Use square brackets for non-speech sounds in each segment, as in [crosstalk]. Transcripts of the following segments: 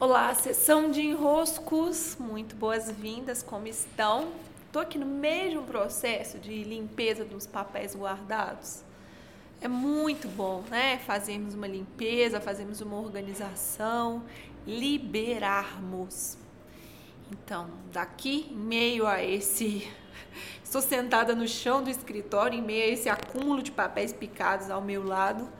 Olá, sessão de enroscos, muito boas-vindas, como estão? Estou aqui no mesmo processo de limpeza dos papéis guardados. É muito bom, né? Fazermos uma limpeza, fazermos uma organização, liberarmos. Então, daqui, em meio a esse. [laughs] Estou sentada no chão do escritório, em meio a esse acúmulo de papéis picados ao meu lado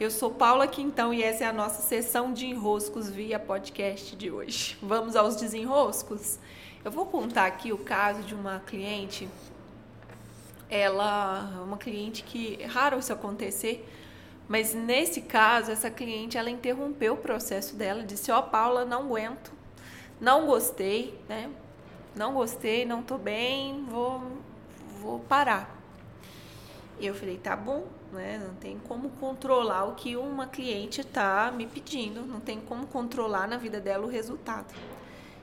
eu sou Paula Quintão e essa é a nossa sessão de enroscos via podcast de hoje. Vamos aos desenroscos? Eu vou contar aqui o caso de uma cliente. Ela, uma cliente que é raro isso acontecer, mas nesse caso essa cliente ela interrompeu o processo dela, disse: "Ó, oh, Paula, não aguento. Não gostei, né? Não gostei, não tô bem, vou vou parar". E eu falei: "Tá bom, né? Não tem como controlar o que uma cliente está me pedindo, não tem como controlar na vida dela o resultado.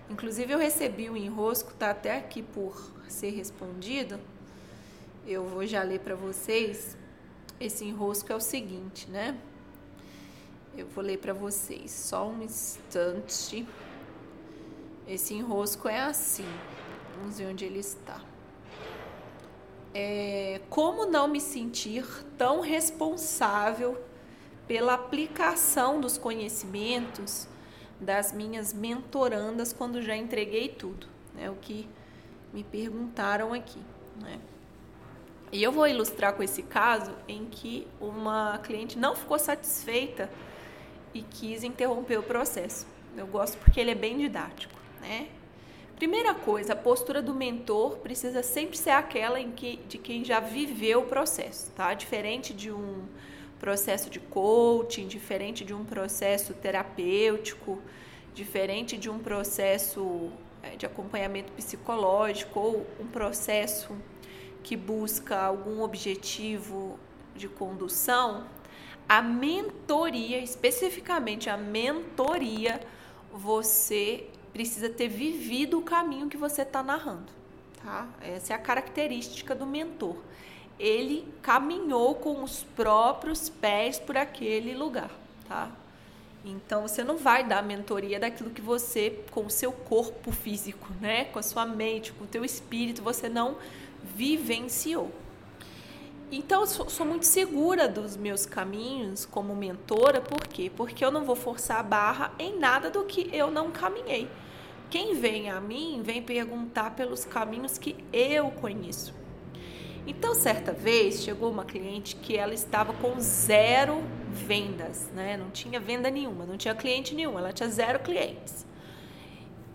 Inclusive eu recebi um enrosco, tá até aqui por ser respondido. Eu vou já ler para vocês. Esse enrosco é o seguinte, né? Eu vou ler para vocês só um instante. Esse enrosco é assim. Vamos ver onde ele está é, como não me sentir tão responsável pela aplicação dos conhecimentos das minhas mentorandas quando já entreguei tudo, né? O que me perguntaram aqui, né? E eu vou ilustrar com esse caso em que uma cliente não ficou satisfeita e quis interromper o processo. Eu gosto porque ele é bem didático, né? Primeira coisa, a postura do mentor precisa sempre ser aquela em que, de quem já viveu o processo, tá? Diferente de um processo de coaching, diferente de um processo terapêutico, diferente de um processo é, de acompanhamento psicológico ou um processo que busca algum objetivo de condução, a mentoria, especificamente a mentoria, você precisa ter vivido o caminho que você está narrando, tá? Essa é a característica do mentor. Ele caminhou com os próprios pés por aquele lugar, tá? Então você não vai dar mentoria daquilo que você, com o seu corpo físico, né, com a sua mente, com o teu espírito, você não vivenciou. Então, eu sou, sou, muito segura dos meus caminhos como mentora, por quê? Porque eu não vou forçar a barra em nada do que eu não caminhei. Quem vem a mim vem perguntar pelos caminhos que eu conheço. Então, certa vez chegou uma cliente que ela estava com zero vendas, né? Não tinha venda nenhuma, não tinha cliente nenhum, ela tinha zero clientes.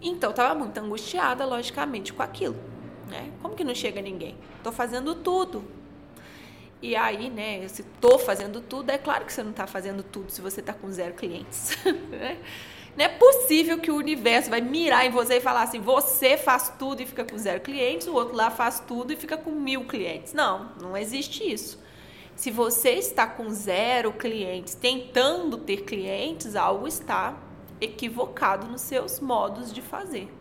Então, estava muito angustiada, logicamente, com aquilo, né? Como que não chega ninguém? Estou fazendo tudo. E aí, né, se estou fazendo tudo, é claro que você não está fazendo tudo se você está com zero clientes, [laughs] né? Não é possível que o universo vai mirar em você e falar assim: você faz tudo e fica com zero clientes, o outro lá faz tudo e fica com mil clientes. Não, não existe isso. Se você está com zero clientes, tentando ter clientes, algo está equivocado nos seus modos de fazer.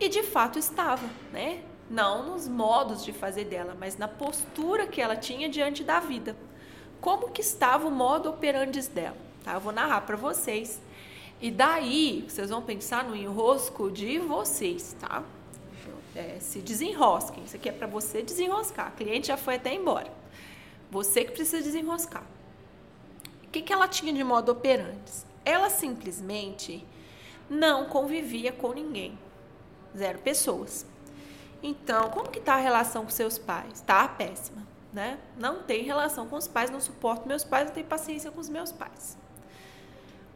E de fato estava, né? Não nos modos de fazer dela, mas na postura que ela tinha diante da vida. Como que estava o modo operandi dela? Tá? Eu vou narrar para vocês e daí, vocês vão pensar no enrosco de vocês, tá? É, se desenrosquem. Isso aqui é para você desenroscar. A cliente já foi até embora. Você que precisa desenroscar. O que, que ela tinha de modo operante? Ela simplesmente não convivia com ninguém. Zero pessoas. Então, como que tá a relação com seus pais? Tá péssima, né? Não tem relação com os pais, não suporto meus pais, não tenho paciência com os meus pais.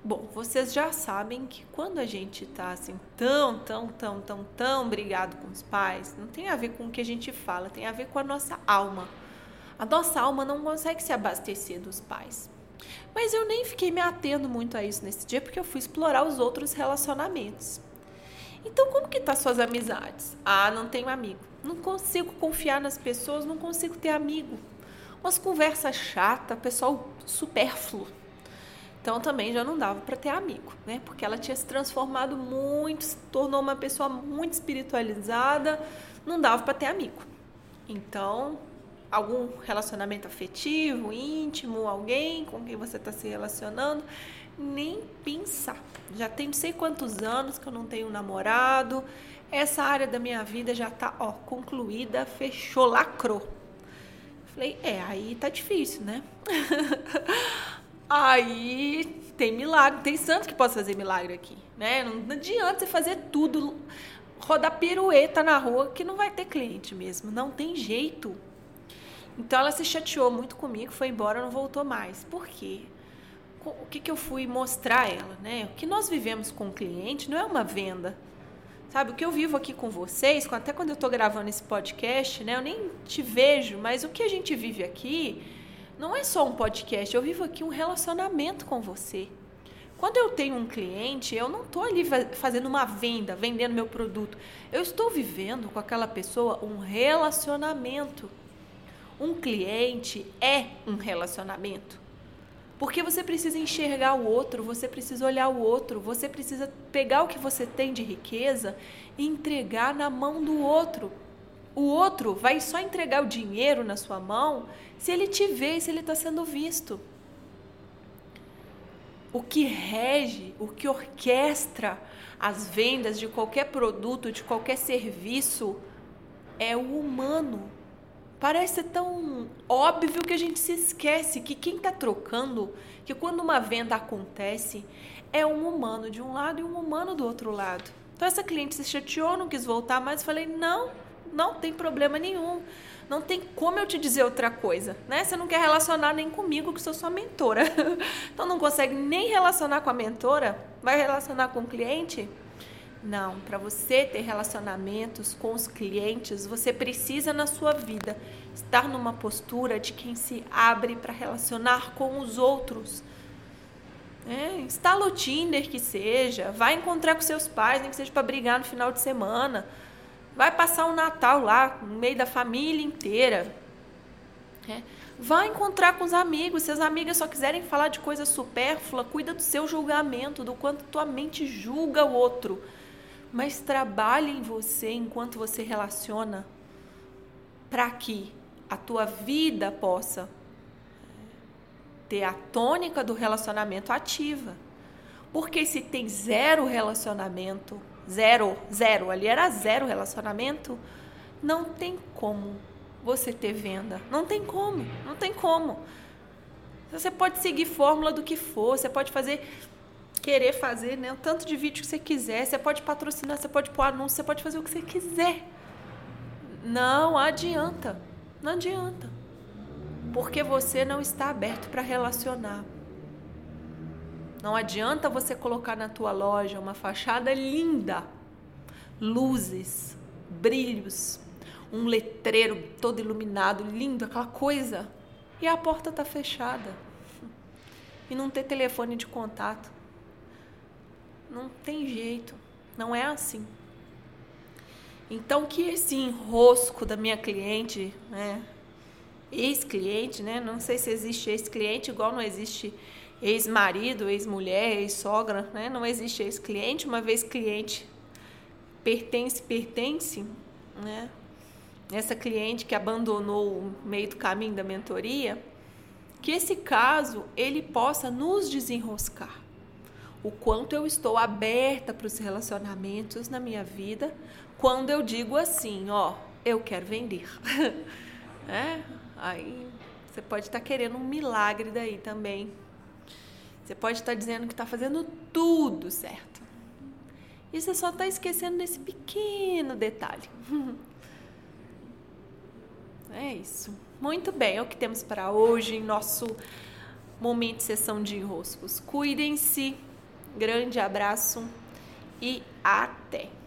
Bom, vocês já sabem que quando a gente tá assim tão, tão, tão, tão, tão brigado com os pais, não tem a ver com o que a gente fala, tem a ver com a nossa alma. A nossa alma não consegue se abastecer dos pais. Mas eu nem fiquei me atendo muito a isso nesse dia porque eu fui explorar os outros relacionamentos. Então, como que tá suas amizades? Ah, não tenho amigo. Não consigo confiar nas pessoas, não consigo ter amigo. Umas conversas chatas, pessoal supérfluo. Então também já não dava para ter amigo, né? Porque ela tinha se transformado muito, se tornou uma pessoa muito espiritualizada, não dava para ter amigo. Então, algum relacionamento afetivo, íntimo, alguém com quem você está se relacionando, nem pensar. Já tem não sei quantos anos que eu não tenho namorado. Essa área da minha vida já tá, ó, concluída, fechou, lacrou. Falei, é, aí tá difícil, né? [laughs] aí tem milagre, tem santo que possa fazer milagre aqui, né? Não, adianta você fazer tudo, rodar pirueta na rua que não vai ter cliente mesmo, não tem jeito. Então ela se chateou muito comigo, foi embora, não voltou mais. Por quê? O que, que eu fui mostrar a ela, né? O que nós vivemos com o cliente não é uma venda. Sabe, o que eu vivo aqui com vocês, até quando eu estou gravando esse podcast, né? Eu nem te vejo, mas o que a gente vive aqui não é só um podcast, eu vivo aqui um relacionamento com você. Quando eu tenho um cliente, eu não estou ali fazendo uma venda, vendendo meu produto. Eu estou vivendo com aquela pessoa um relacionamento. Um cliente é um relacionamento. Porque você precisa enxergar o outro, você precisa olhar o outro, você precisa pegar o que você tem de riqueza e entregar na mão do outro. O outro vai só entregar o dinheiro na sua mão se ele te vê, se ele está sendo visto. O que rege, o que orquestra as vendas de qualquer produto, de qualquer serviço, é o humano. Parece tão óbvio que a gente se esquece que quem está trocando, que quando uma venda acontece, é um humano de um lado e um humano do outro lado. Então essa cliente se chateou, não quis voltar mais, falei: "Não, não tem problema nenhum. Não tem como eu te dizer outra coisa, né? Você não quer relacionar nem comigo, que sou sua mentora. [laughs] então não consegue nem relacionar com a mentora, vai relacionar com o cliente? Não, para você ter relacionamentos com os clientes, você precisa na sua vida estar numa postura de quem se abre para relacionar com os outros. É, instala o Tinder que seja, vai encontrar com seus pais, nem que seja para brigar no final de semana. Vai passar o Natal lá, no meio da família inteira. É. Vai encontrar com os amigos. Se as amigas só quiserem falar de coisa supérflua, cuida do seu julgamento, do quanto tua mente julga o outro mas trabalhe em você enquanto você relaciona para que a tua vida possa ter a tônica do relacionamento ativa. Porque se tem zero relacionamento, zero, zero, ali era zero relacionamento, não tem como você ter venda. Não tem como, não tem como. Você pode seguir fórmula do que for, você pode fazer querer fazer né, o tanto de vídeo que você quiser. Você pode patrocinar, você pode pôr anúncio, você pode fazer o que você quiser. Não adianta. Não adianta. Porque você não está aberto para relacionar. Não adianta você colocar na tua loja uma fachada linda, luzes, brilhos, um letreiro todo iluminado, lindo, aquela coisa, e a porta está fechada. E não ter telefone de contato. Não tem jeito, não é assim. Então que esse enrosco da minha cliente, né, ex-cliente, né, não sei se existe ex-cliente igual não existe ex-marido, ex-mulher, ex-sogra, né, não existe ex-cliente, uma vez cliente pertence, pertence, né, essa cliente que abandonou o meio do caminho da mentoria, que esse caso ele possa nos desenroscar o quanto eu estou aberta para os relacionamentos na minha vida quando eu digo assim, ó, eu quero vender. [laughs] é? Aí você pode estar querendo um milagre daí também. Você pode estar dizendo que está fazendo tudo certo. E você só está esquecendo desse pequeno detalhe. [laughs] é isso. Muito bem, é o que temos para hoje em nosso momento de sessão de enroscos. Cuidem-se. Grande abraço e até!